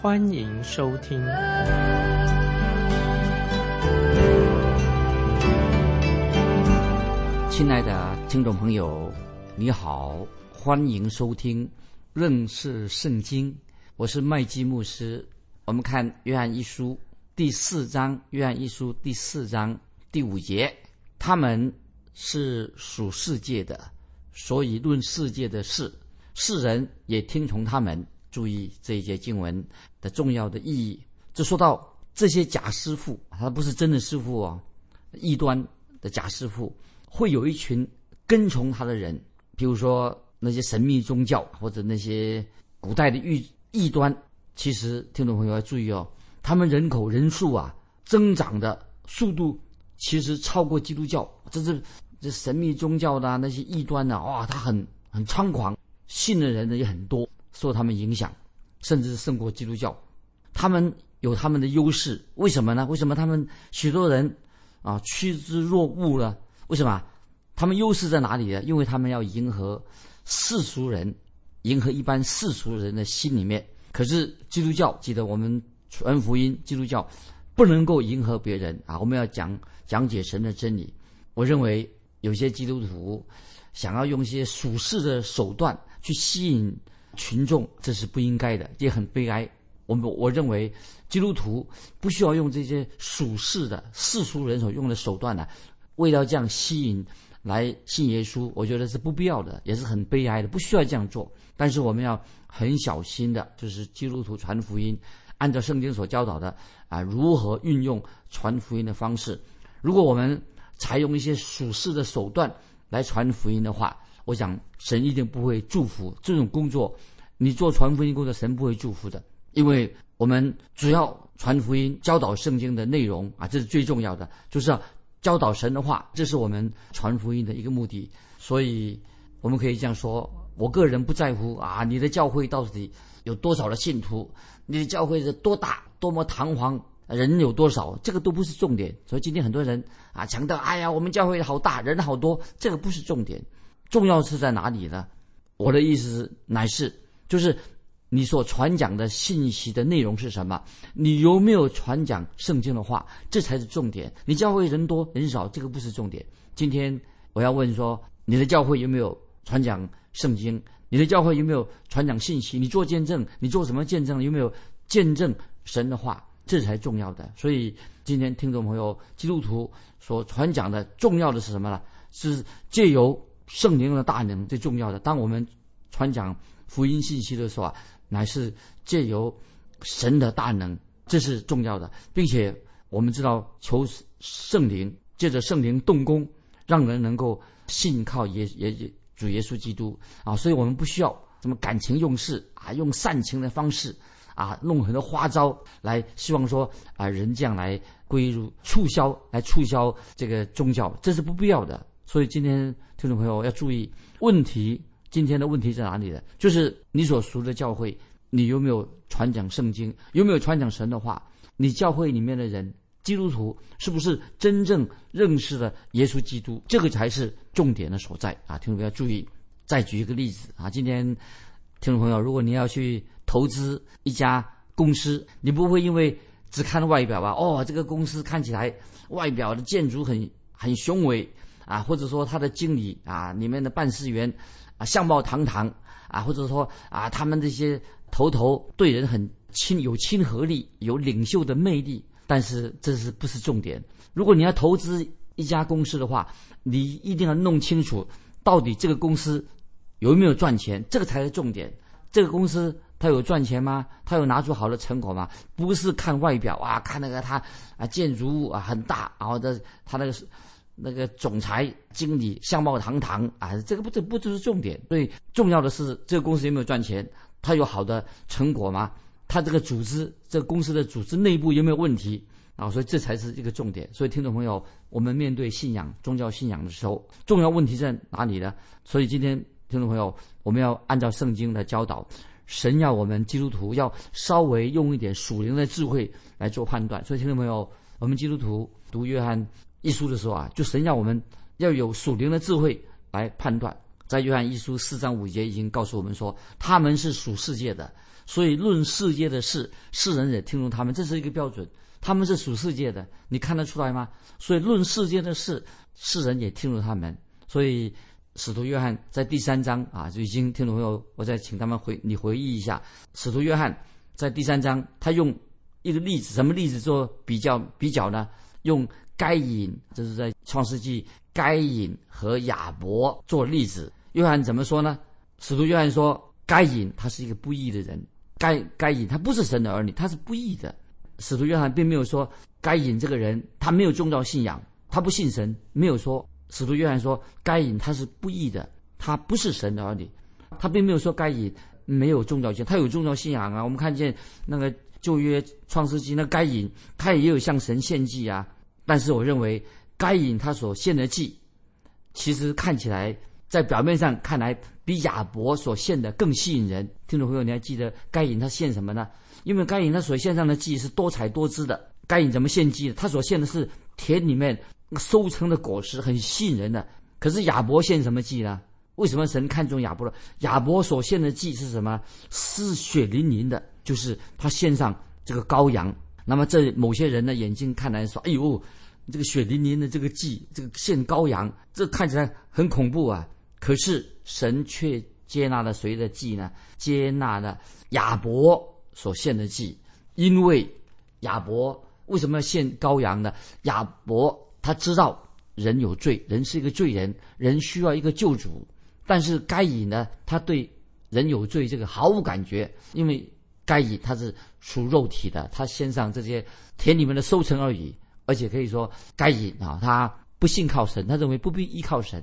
欢迎收听。亲爱的听众朋友，你好，欢迎收听认识圣经。我是麦基牧师。我们看约翰一书第四章，约翰一书第四章第五节，他们。是属世界的，所以论世界的事，世人也听从他们。注意这一节经文的重要的意义。这说到这些假师傅，他不是真的师傅哦，异端的假师傅会有一群跟从他的人，比如说那些神秘宗教或者那些古代的异异端。其实听众朋友要注意哦，他们人口人数啊增长的速度其实超过基督教，这是。这神秘宗教的那些异端呢？哇，他很很猖狂，信的人呢也很多，受他们影响，甚至胜过基督教。他们有他们的优势，为什么呢？为什么他们许多人啊趋之若鹜呢？为什么？他们优势在哪里呢？因为他们要迎合世俗人，迎合一般世俗人的心里面。可是基督教，记得我们传福音，基督教不能够迎合别人啊！我们要讲讲解神的真理。我认为。有些基督徒想要用一些属世的手段去吸引群众，这是不应该的，也很悲哀。我们我认为基督徒不需要用这些属世的世俗人所用的手段呢，为了这样吸引来信耶稣，我觉得是不必要的，也是很悲哀的，不需要这样做。但是我们要很小心的，就是基督徒传福音，按照圣经所教导的啊，如何运用传福音的方式。如果我们采用一些属世的手段来传福音的话，我想神一定不会祝福这种工作。你做传福音工作，神不会祝福的，因为我们主要传福音、教导圣经的内容啊，这是最重要的，就是要教导神的话，这是我们传福音的一个目的。所以我们可以这样说：我个人不在乎啊，你的教会到底有多少的信徒，你的教会是多大、多么堂皇。人有多少，这个都不是重点。所以今天很多人啊强调，哎呀，我们教会好大，人好多，这个不是重点。重要是在哪里呢？我的意思是，乃是就是你所传讲的信息的内容是什么？你有没有传讲圣经的话？这才是重点。你教会人多人少，这个不是重点。今天我要问说，你的教会有没有传讲圣经？你的教会有没有传讲信息？你做见证，你做什么见证？有没有见证神的话？这才重要的，所以今天听众朋友，基督徒所传讲的重要的是什么呢？是借由圣灵的大能最重要的。当我们传讲福音信息的时候啊，乃是借由神的大能，这是重要的，并且我们知道求圣灵借着圣灵动工，让人能够信靠耶耶耶主耶稣基督啊，所以我们不需要什么感情用事啊，用煽情的方式。啊，弄很多花招来，希望说啊，人这样来归入促销，来促销这个宗教，这是不必要的。所以今天听众朋友要注意问题，今天的问题在哪里呢？就是你所熟的教会，你有没有传讲圣经，有没有传讲神的话？你教会里面的人，基督徒是不是真正认识了耶稣基督？这个才是重点的所在啊！听众朋友注意。再举一个例子啊，今天听众朋友，如果你要去。投资一家公司，你不会因为只看外表吧？哦，这个公司看起来外表的建筑很很雄伟啊，或者说他的经理啊，里面的办事员啊，相貌堂堂啊，或者说啊，他们这些头头对人很亲，有亲和力，有领袖的魅力。但是这是不是重点？如果你要投资一家公司的话，你一定要弄清楚到底这个公司有没有赚钱，这个才是重点。这个公司。他有赚钱吗？他有拿出好的成果吗？不是看外表啊，看那个他啊建筑物啊很大，然后的他那个是那个总裁经理相貌堂堂啊，这个不这不就是重点？所以重要的是这个公司有没有赚钱？他有好的成果吗？他这个组织，这个公司的组织内部有没有问题啊？所以这才是一个重点。所以听众朋友，我们面对信仰、宗教信仰的时候，重要问题在哪里呢？所以今天听众朋友，我们要按照圣经的教导，神要我们基督徒要稍微用一点属灵的智慧来做判断。所以听众朋友，我们基督徒读约翰一书的时候啊，就神要我们要有属灵的智慧来判断。在约翰一书四章五节已经告诉我们说，他们是属世界的。所以论世界的事，世人也听从他们，这是一个标准。他们是属世界的，你看得出来吗？所以论世界的事，世人也听从他们。所以使徒约翰在第三章啊，就已经听众朋友，我再请他们回你回忆一下。使徒约翰在第三章，他用一个例子，什么例子做比较比较呢？用该隐，这是在创世纪，该隐和亚伯做例子。约翰怎么说呢？使徒约翰说，该隐他是一个不义的人。该该隐他不是神的儿女，他是不义的。使徒约翰并没有说该隐这个人他没有宗教信仰，他不信神。没有说使徒约翰说该隐他是不义的，他不是神的儿女。他并没有说该隐没有宗教信，他有宗教信仰啊。我们看见那个旧约创世纪，那该隐他也有向神献祭啊。但是我认为该隐他所献的祭，其实看起来。在表面上看来，比亚伯所献的更吸引人。听众朋友，你还记得该隐他献什么呢？因为该隐他所献上的祭是多彩多姿的。该隐怎么献祭的？他所献的是田里面收成的果实，很吸引人的。可是亚伯献什么祭呢？为什么神看中亚伯了？亚伯所献的祭是什么？是血淋淋的，就是他献上这个羔羊。那么这某些人的眼睛看来说：“哎呦，这个血淋淋的这个祭，这个献羔羊，这看起来很恐怖啊！”可是神却接纳了谁的祭呢？接纳了亚伯所献的祭，因为亚伯为什么要献羔羊呢？亚伯他知道人有罪，人是一个罪人，人需要一个救主。但是该隐呢，他对人有罪这个毫无感觉，因为该隐他是属肉体的，他献上这些田里面的收成而已。而且可以说该隐啊，他不信靠神，他认为不必依靠神。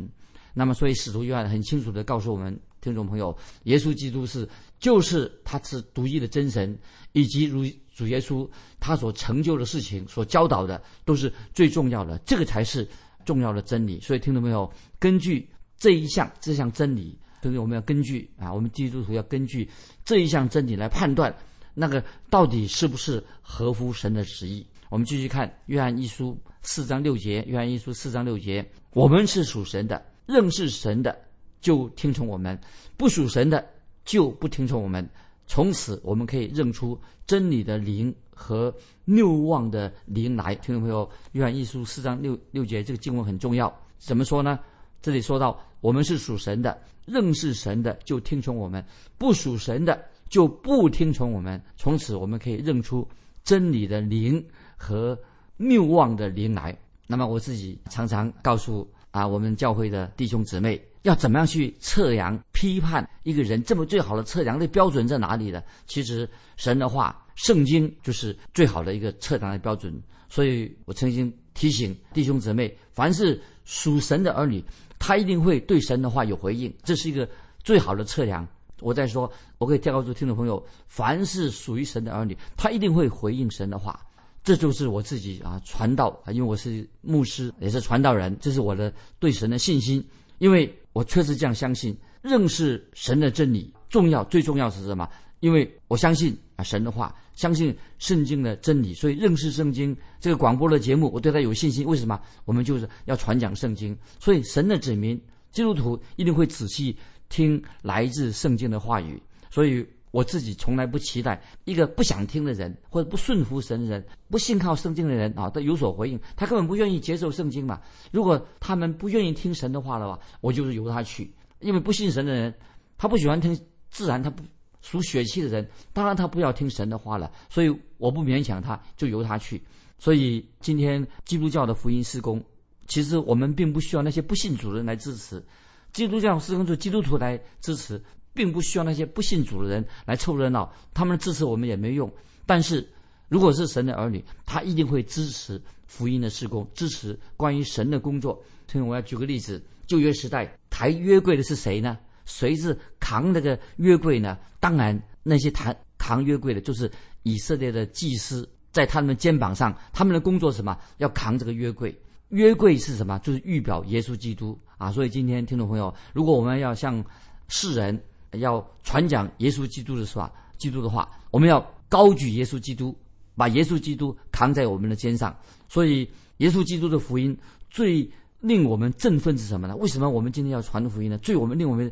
那么，所以使徒约翰很清楚地告诉我们听众朋友，耶稣基督是就是他是独一的真神，以及如主耶稣他所成就的事情、所教导的都是最重要的，这个才是重要的真理。所以，听众朋友，根据这一项这项真理，所以我们要根据啊，我们基督徒要根据这一项真理来判断那个到底是不是合乎神的旨意。我们继续看约翰一书四章六节，约翰一书四章六节，我们是属神的。认识神的就听从我们，不属神的就不听从我们。从此，我们可以认出真理的灵和谬妄的灵来。听众朋友，约翰一书四章六六节，这个经文很重要。怎么说呢？这里说到，我们是属神的，认识神的就听从我们，不属神的就不听从我们。从此，我们可以认出真理的灵和谬妄的灵来。那么，我自己常常告诉。啊，我们教会的弟兄姊妹要怎么样去测量、批判一个人？这么最好的测量的标准在哪里呢？其实神的话、圣经就是最好的一个测量的标准。所以我曾经提醒弟兄姊妹，凡是属神的儿女，他一定会对神的话有回应，这是一个最好的测量。我在说，我可以告诉听众朋友，凡是属于神的儿女，他一定会回应神的话。这就是我自己啊，传道啊，因为我是牧师，也是传道人，这是我的对神的信心。因为我确实这样相信，认识神的真理重要，最重要是什么？因为我相信啊神的话，相信圣经的真理，所以认识圣经这个广播的节目，我对他有信心。为什么？我们就是要传讲圣经，所以神的子民基督徒一定会仔细听来自圣经的话语，所以。我自己从来不期待一个不想听的人，或者不顺服神的人，不信靠圣经的人啊，都有所回应。他根本不愿意接受圣经嘛。如果他们不愿意听神的话的话，我就是由他去。因为不信神的人，他不喜欢听，自然他不属血气的人，当然他不要听神的话了。所以我不勉强他，就由他去。所以今天基督教的福音施工，其实我们并不需要那些不信主的人来支持，基督教施工就基督徒来支持。并不需要那些不信主的人来凑热闹，他们支持我们也没用。但是，如果是神的儿女，他一定会支持福音的施工，支持关于神的工作。所以我要举个例子：旧约时代抬约柜的是谁呢？谁是扛那个约柜呢？当然，那些抬扛约柜的，就是以色列的祭司，在他们的肩膀上，他们的工作是什么？要扛这个约柜。约柜是什么？就是预表耶稣基督啊。所以今天听众朋友，如果我们要向世人要传讲耶稣基督的是吧？基督的话，我们要高举耶稣基督，把耶稣基督扛在我们的肩上。所以，耶稣基督的福音最令我们振奋是什么呢？为什么我们今天要传福音呢？最我们令我们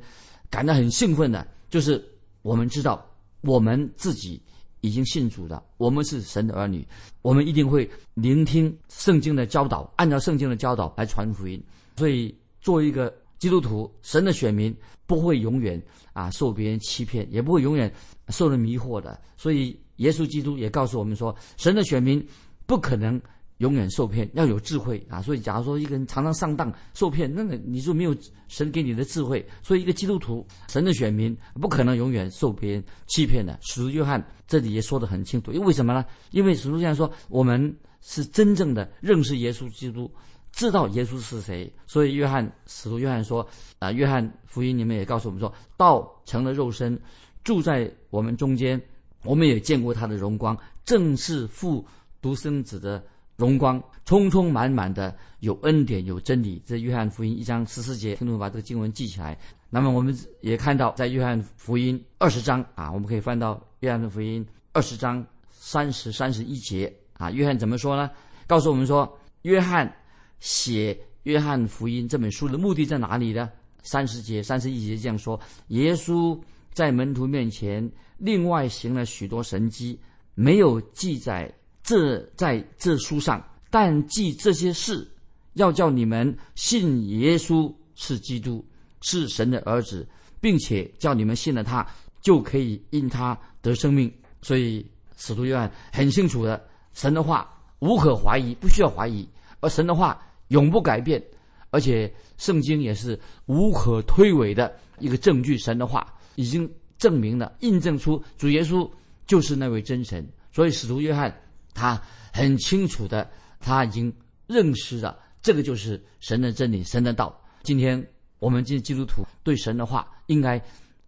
感到很兴奋的，就是我们知道我们自己已经信主了，我们是神的儿女，我们一定会聆听圣经的教导，按照圣经的教导来传福音。所以，作为一个基督徒，神的选民不会永远啊受别人欺骗，也不会永远受人迷惑的。所以，耶稣基督也告诉我们说，神的选民不可能。永远受骗要有智慧啊！所以，假如说一个人常常上当受骗，那个你就没有神给你的智慧。所以，一个基督徒，神的选民不可能永远受别人欺骗的。使徒约翰这里也说得很清楚，因为什么呢？因为使徒约翰说，我们是真正的认识耶稣基督，知道耶稣是谁。所以，约翰使徒约翰说啊，约翰福音里面也告诉我们说，道成了肉身，住在我们中间，我们也见过他的荣光，正是父独生子的。荣光充充满满的有恩典有真理，这约翰福音一章十四节，听众把这个经文记起来。那么我们也看到，在约翰福音二十章啊，我们可以翻到约翰的福音二十章三十三十一节啊。约翰怎么说呢？告诉我们说，约翰写约翰福音这本书的目的在哪里呢？三十节三十一节这样说：耶稣在门徒面前另外行了许多神迹，没有记载。这在这书上，但记这些事，要叫你们信耶稣是基督，是神的儿子，并且叫你们信了他，就可以因他得生命。所以使徒约翰很清楚的，神的话无可怀疑，不需要怀疑；而神的话永不改变，而且圣经也是无可推诿的一个证据。神的话已经证明了，印证出主耶稣就是那位真神。所以使徒约翰。他很清楚的，他已经认识了这个就是神的真理，神的道。今天我们这基督徒对神的话应该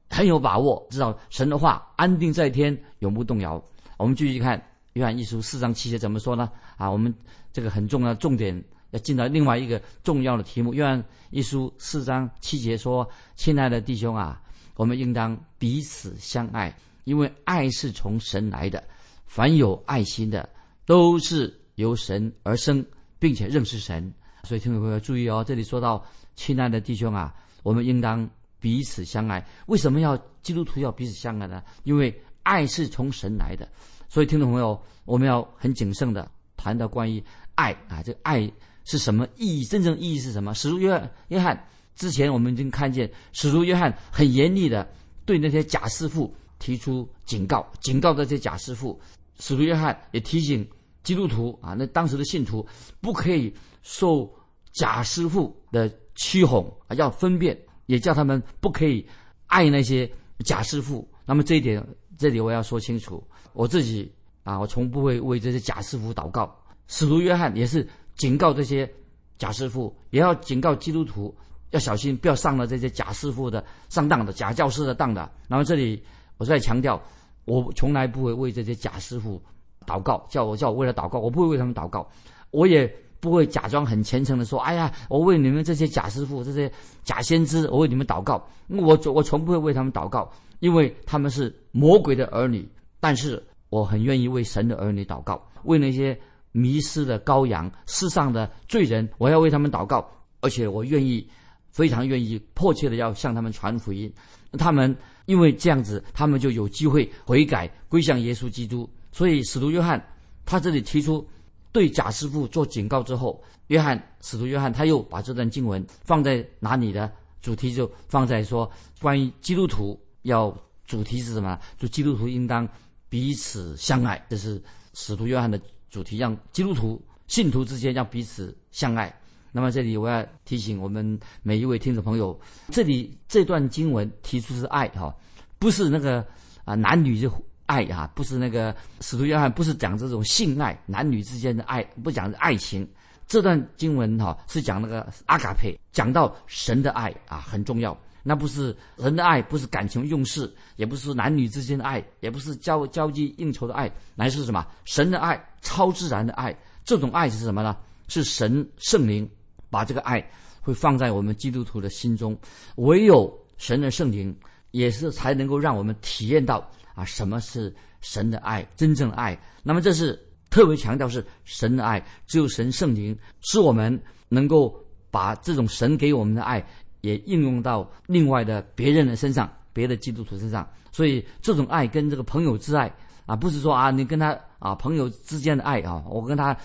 很有把握，知道神的话安定在天，永不动摇。我们继续看约翰一书四章七节怎么说呢？啊，我们这个很重要重点进到另外一个重要的题目。约翰一书四章七节说：“亲爱的弟兄啊，我们应当彼此相爱，因为爱是从神来的。凡有爱心的。”都是由神而生，并且认识神，所以听众朋友注意哦，这里说到亲爱的弟兄啊，我们应当彼此相爱。为什么要基督徒要彼此相爱呢？因为爱是从神来的。所以听众朋友，我们要很谨慎的谈到关于爱啊，这个爱是什么意义？真正意义是什么？使徒约翰约翰之前我们已经看见，使徒约翰很严厉的对那些假师傅提出警告，警告这些假师傅。使徒约翰也提醒基督徒啊，那当时的信徒不可以受假师傅的欺哄啊，要分辨，也叫他们不可以爱那些假师傅。那么这一点，这里我要说清楚，我自己啊，我从不会为这些假师傅祷告。使徒约翰也是警告这些假师傅，也要警告基督徒要小心，不要上了这些假师傅的上当的假教师的当的。然后这里我再强调。我从来不会为这些假师傅祷告，叫我叫我为了祷告，我不会为他们祷告，我也不会假装很虔诚的说：“哎呀，我为你们这些假师傅、这些假先知，我为你们祷告。”我我从不会为他们祷告，因为他们是魔鬼的儿女。但是我很愿意为神的儿女祷告，为那些迷失的羔羊、世上的罪人，我要为他们祷告，而且我愿意，非常愿意、迫切的要向他们传福音。他们。因为这样子，他们就有机会悔改归向耶稣基督。所以使徒约翰他这里提出对假师傅做警告之后，约翰使徒约翰他又把这段经文放在哪里呢？主题就放在说关于基督徒要主题是什么？就基督徒应当彼此相爱，这是使徒约翰的主题，让基督徒信徒之间要彼此相爱。那么这里我要提醒我们每一位听众朋友，这里这段经文提出是爱哈，不是那个啊男女就爱哈，不是那个使徒约翰不是讲这种性爱，男女之间的爱，不讲爱情。这段经文哈是讲那个阿卡佩，讲到神的爱啊很重要。那不是人的爱，不是感情用事，也不是男女之间的爱，也不是交交际应酬的爱，乃是什么？神的爱，超自然的爱。这种爱是什么呢？是神圣灵把这个爱会放在我们基督徒的心中，唯有神的圣灵也是才能够让我们体验到啊什么是神的爱，真正的爱。那么这是特别强调是神的爱，只有神圣灵使我们能够把这种神给我们的爱也应用到另外的别人的身上，别的基督徒身上。所以这种爱跟这个朋友之爱啊，不是说啊你跟他啊朋友之间的爱啊，我跟他。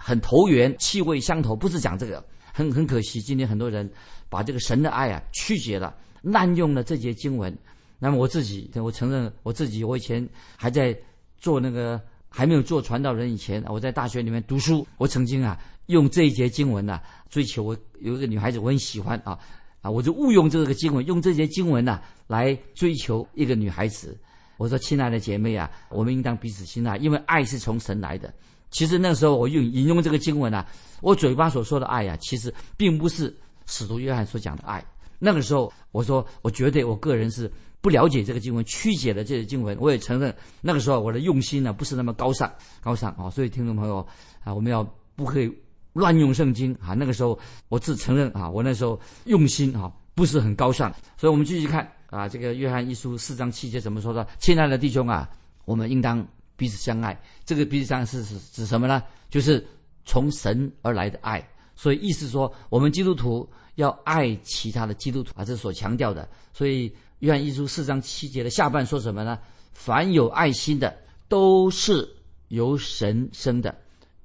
很投缘，气味相投，不是讲这个，很很可惜，今天很多人把这个神的爱啊曲解了，滥用了这节经文。那么我自己，我承认我自己，我以前还在做那个还没有做传道人以前，我在大学里面读书，我曾经啊用这一节经文呢追求我有一个女孩子，我很喜欢啊啊，我就误用这个经文，用这些经文呢来追求一个女孩子。我说，亲爱的姐妹啊，我们应当彼此信赖，因为爱是从神来的。其实那时候我用引用这个经文啊，我嘴巴所说的爱呀，其实并不是使徒约翰所讲的爱。那个时候我说，我绝对我个人是不了解这个经文，曲解了这些经文。我也承认那个时候我的用心呢不是那么高尚，高尚啊。所以听众朋友啊，我们要不可以乱用圣经啊。那个时候我自承认啊，我那时候用心啊不是很高尚。所以我们继续看啊，这个约翰一书四章七节怎么说的？亲爱的弟兄啊，我们应当。彼此相爱，这个彼此相爱是指指什么呢？就是从神而来的爱。所以意思说，我们基督徒要爱其他的基督徒啊，这是所强调的。所以约翰一书四章七节的下半说什么呢？凡有爱心的，都是由神生的，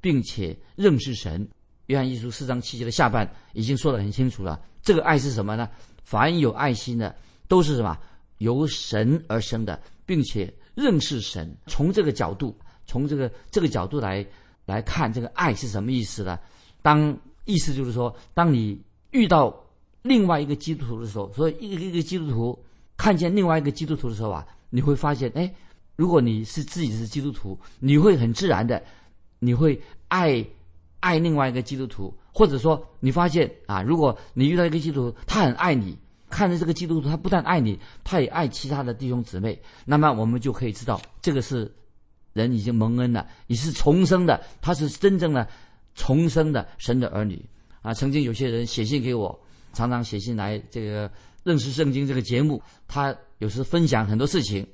并且认识神。约翰一书四章七节的下半已经说得很清楚了。这个爱是什么呢？凡有爱心的，都是什么？由神而生的，并且。认识神，从这个角度，从这个这个角度来来看，这个爱是什么意思呢？当意思就是说，当你遇到另外一个基督徒的时候，所以一个一个基督徒看见另外一个基督徒的时候啊，你会发现，哎，如果你是自己是基督徒，你会很自然的，你会爱爱另外一个基督徒，或者说你发现啊，如果你遇到一个基督徒，他很爱你。看着这个基督徒，他不但爱你，他也爱其他的弟兄姊妹。那么我们就可以知道，这个是人已经蒙恩了，你是重生的，他是真正的重生的神的儿女啊。曾经有些人写信给我，常常写信来这个认识圣经这个节目，他有时分享很多事情。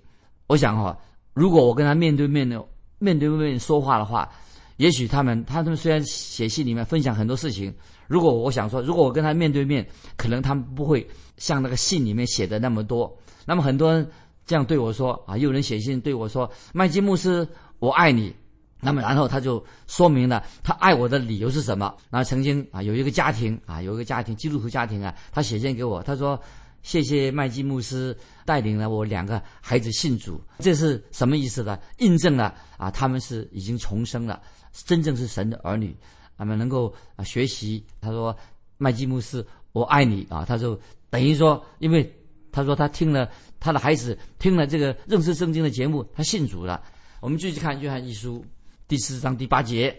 我想哈，如果我跟他面对面的面对面说话的话，也许他们他们虽然写信里面分享很多事情。如果我想说，如果我跟他面对面，可能他们不会像那个信里面写的那么多。那么很多人这样对我说啊，有人写信对我说：“麦基牧师，我爱你。”那么然后他就说明了他爱我的理由是什么。那曾经啊，有一个家庭啊，有一个家庭基督徒家庭啊，他写信给我，他说：“谢谢麦基牧师带领了我两个孩子信主，这是什么意思呢？印证了啊，他们是已经重生了，真正是神的儿女。”他们能够啊学习，他说麦基姆斯，我爱你啊！他就等于说，因为他说他听了他的孩子听了这个认识圣经的节目，他信主了。我们继续看约翰一书第四章第八节，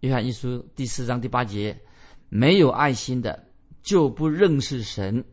约翰一书第四章第八节，没有爱心的就不认识神，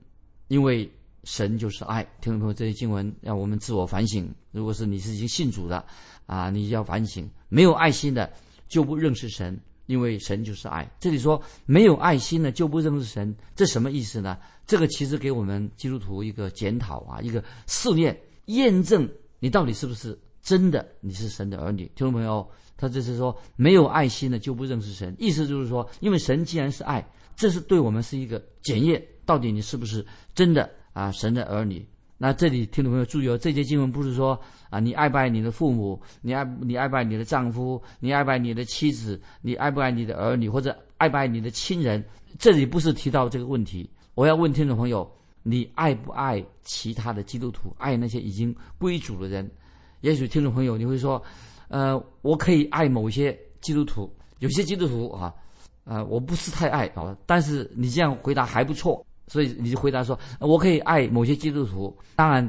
因为神就是爱。听众朋友，这些经文让我们自我反省。如果是你是已经信主的啊，你要反省，没有爱心的就不认识神。因为神就是爱，这里说没有爱心的就不认识神，这什么意思呢？这个其实给我们基督徒一个检讨啊，一个试验、验证你到底是不是真的你是神的儿女。听众朋友，他这是说没有爱心的就不认识神，意思就是说，因为神既然是爱，这是对我们是一个检验，到底你是不是真的啊神的儿女。那这里听众朋友注意哦，这节经文不是说啊，你爱不爱你的父母，你爱你爱不爱你的丈夫，你爱不爱你的妻子，你爱不爱你的儿女，或者爱不爱你的亲人？这里不是提到这个问题。我要问听众朋友，你爱不爱其他的基督徒，爱那些已经归主的人？也许听众朋友你会说，呃，我可以爱某些基督徒，有些基督徒啊，呃，我不是太爱啊，但是你这样回答还不错。所以你就回答说，我可以爱某些基督徒。当然，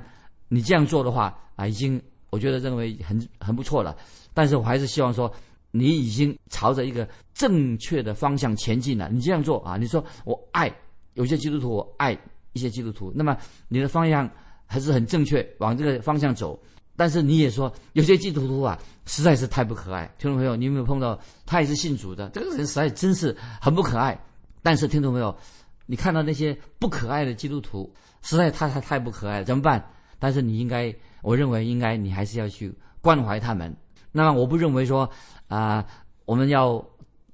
你这样做的话啊，已经我觉得认为很很不错了。但是我还是希望说，你已经朝着一个正确的方向前进了。你这样做啊，你说我爱有些基督徒，我爱一些基督徒。那么你的方向还是很正确，往这个方向走。但是你也说有些基督徒啊，实在是太不可爱。听众朋友，你有没有碰到他也是信主的？这个人实在真是很不可爱。但是听众朋友，你看到那些不可爱的基督徒，实在太太太不可爱了，怎么办？但是你应该，我认为应该你还是要去关怀他们。那么我不认为说啊，我们要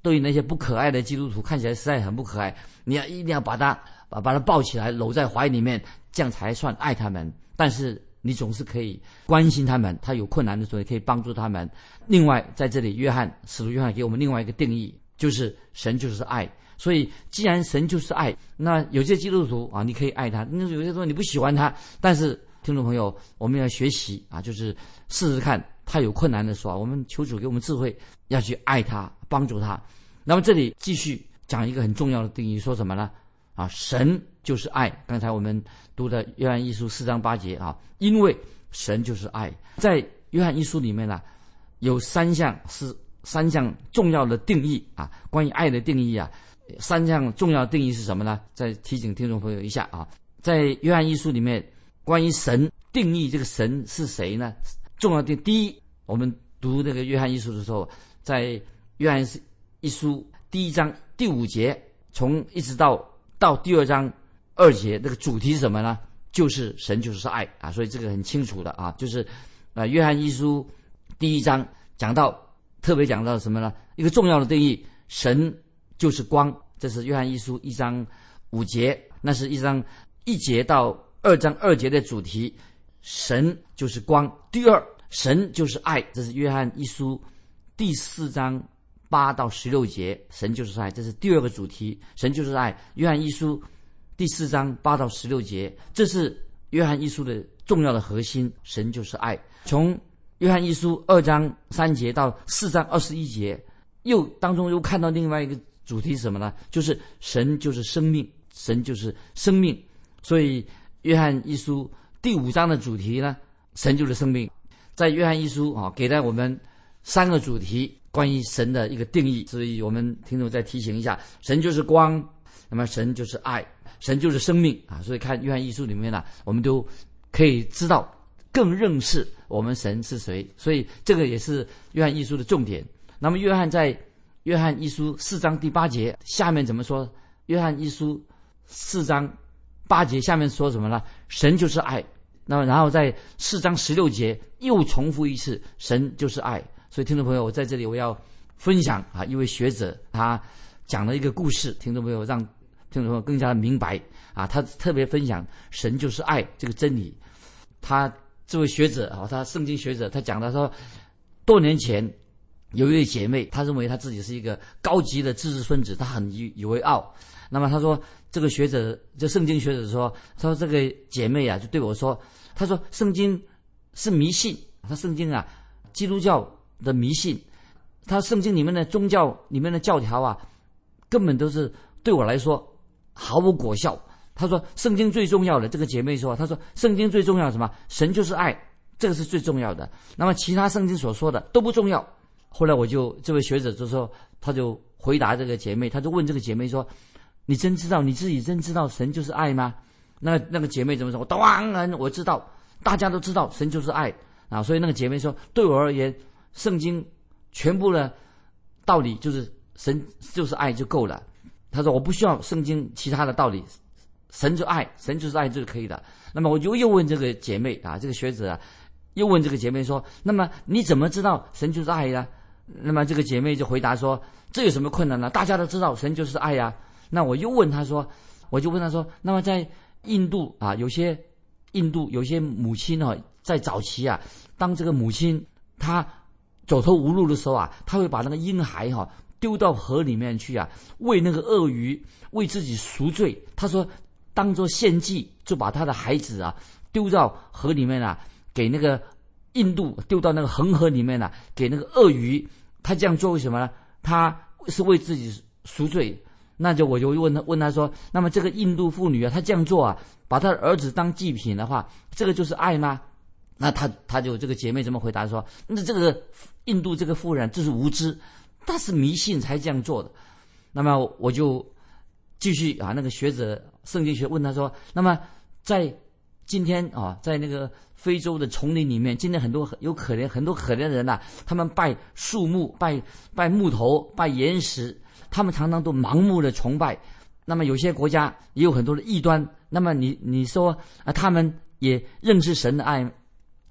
对于那些不可爱的基督徒看起来实在很不可爱，你要一定要把他把把他抱起来搂在怀里面，这样才算爱他们。但是。你总是可以关心他们，他有困难的时候也可以帮助他们。另外，在这里，约翰使徒约翰给我们另外一个定义，就是神就是爱。所以，既然神就是爱，那有些基督徒啊，你可以爱他；那有些时候你不喜欢他，但是听众朋友，我们要学习啊，就是试试看他有困难的时候，我们求主给我们智慧，要去爱他，帮助他。那么，这里继续讲一个很重要的定义，说什么呢？啊，神就是爱。刚才我们读的约翰一书四章八节啊，因为神就是爱。在约翰一书里面呢，有三项是三项重要的定义啊，关于爱的定义啊，三项重要定义是什么呢？再提醒听众朋友一下啊，在约翰一书里面，关于神定义这个神是谁呢？重要的第一，我们读这个约翰一书的时候，在约翰一书第一章第五节，从一直到。到第二章二节，这个主题是什么呢？就是神就是爱啊，所以这个很清楚的啊，就是啊，约翰一书第一章讲到，特别讲到什么呢？一个重要的定义，神就是光，这是约翰一书一章五节，那是一章一节到二章二节的主题，神就是光。第二，神就是爱，这是约翰一书第四章。八到十六节，神就是爱，这是第二个主题。神就是爱。约翰一书第四章八到十六节，这是约翰一书的重要的核心。神就是爱。从约翰一书二章三节到四章二十一节，又当中又看到另外一个主题是什么呢？就是神就是生命，神就是生命。所以约翰一书第五章的主题呢，神就是生命。在约翰一书啊，给了我们三个主题。关于神的一个定义，所以我们听众再提醒一下：神就是光，那么神就是爱，神就是生命啊！所以看约翰一书里面呢，我们都可以知道，更认识我们神是谁。所以这个也是约翰一书的重点。那么约翰在约翰一书四章第八节下面怎么说？约翰一书四章八节下面说什么呢？神就是爱。那么然后在四章十六节又重复一次：神就是爱。所以，听众朋友，我在这里我要分享啊，一位学者他讲了一个故事，听众朋友让听众朋友更加的明白啊，他特别分享神就是爱这个真理。他这位学者啊，他圣经学者，他讲的说，多年前有一位姐妹，她认为她自己是一个高级的知识分子，她很以以为傲。那么她说，这个学者，这圣经学者说，他说这个姐妹啊，就对我说，她说圣经是迷信，她圣经啊，基督教。的迷信，他圣经里面的宗教里面的教条啊，根本都是对我来说毫无果效。他说圣经最重要的，这个姐妹说，他说圣经最重要什么？神就是爱，这个是最重要的。那么其他圣经所说的都不重要。后来我就这位学者就说，他就回答这个姐妹，他就问这个姐妹说：“你真知道你自己真知道神就是爱吗？”那那个姐妹怎么说？当然我知道，大家都知道神就是爱啊。所以那个姐妹说，对我而言。圣经全部的道理就是神就是爱就够了。他说我不需要圣经其他的道理，神就爱，神就是爱就可以了。那么我就又问这个姐妹啊，这个学者啊，又问这个姐妹说：那么你怎么知道神就是爱呢？那么这个姐妹就回答说：这有什么困难呢？大家都知道神就是爱呀。那我又问她说，我就问她说：那么在印度啊，有些印度有些母亲哦，在早期啊，当这个母亲她。走投无路的时候啊，她会把那个婴孩哈丢到河里面去啊，喂那个鳄鱼，为自己赎罪。他说，当做献祭，就把他的孩子啊丢到河里面啊，给那个印度丢到那个恒河里面啊，给那个鳄鱼。他这样做为什么呢？他是为自己赎罪。那就我就问他，问他说，那么这个印度妇女啊，她这样做啊，把她儿子当祭品的话，这个就是爱吗？那他他就这个姐妹怎么回答说？那这个印度这个妇人就是无知，她是迷信才这样做的。那么我就继续啊，那个学者圣经学问他说：“那么在今天啊，在那个非洲的丛林里面，今天很多有可怜很多可怜的人呐、他们拜树木、拜拜木头、拜岩石，他们常常都盲目的崇拜。那么有些国家也有很多的异端。那么你你说啊，他们也认识神的爱，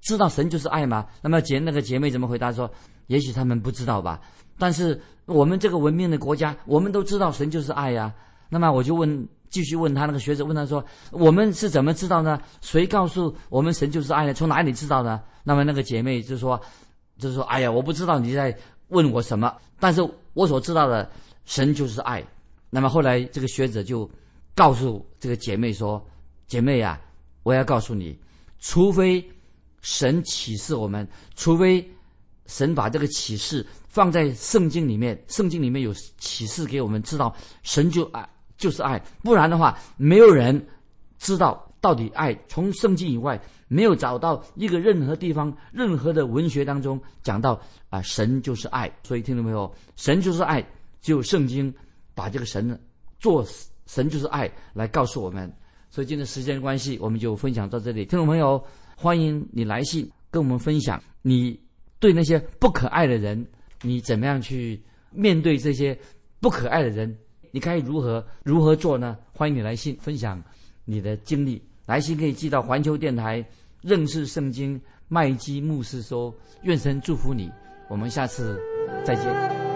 知道神就是爱吗？那么姐那个姐妹怎么回答说？也许他们不知道吧。但是我们这个文明的国家，我们都知道神就是爱呀、那么我就问，继续问他那个学者问他说：“我们是怎么知道呢？谁告诉我们神就是爱呢？从哪里知道呢？”那么那个姐妹就说：“就说哎呀，我不知道你在问我什么，但是我所知道的神就是爱。”那么后来这个学者就告诉这个姐妹说：“姐妹呀、我要告诉你，除非神启示我们，除非神把这个启示放在圣经里面，圣经里面有启示给我们知道，神就爱就是爱，不然的话，没有人知道到底爱。从圣经以外，没有找到一个任何地方、任何的文学当中讲到啊、神就是爱。所以听到没有？神就是爱，只有圣经把这个神做神就是爱来告诉我们。所以今天时间关系，我们就分享到这里。听众朋友，欢迎你来信跟我们分享你对那些不可爱的人，你怎么样去面对这些不可爱的人？你该如何如何做呢？欢迎你来信分享你的经历。来信可以寄到环球电台认识圣经麦基牧师说，愿神祝福你。我们下次再见。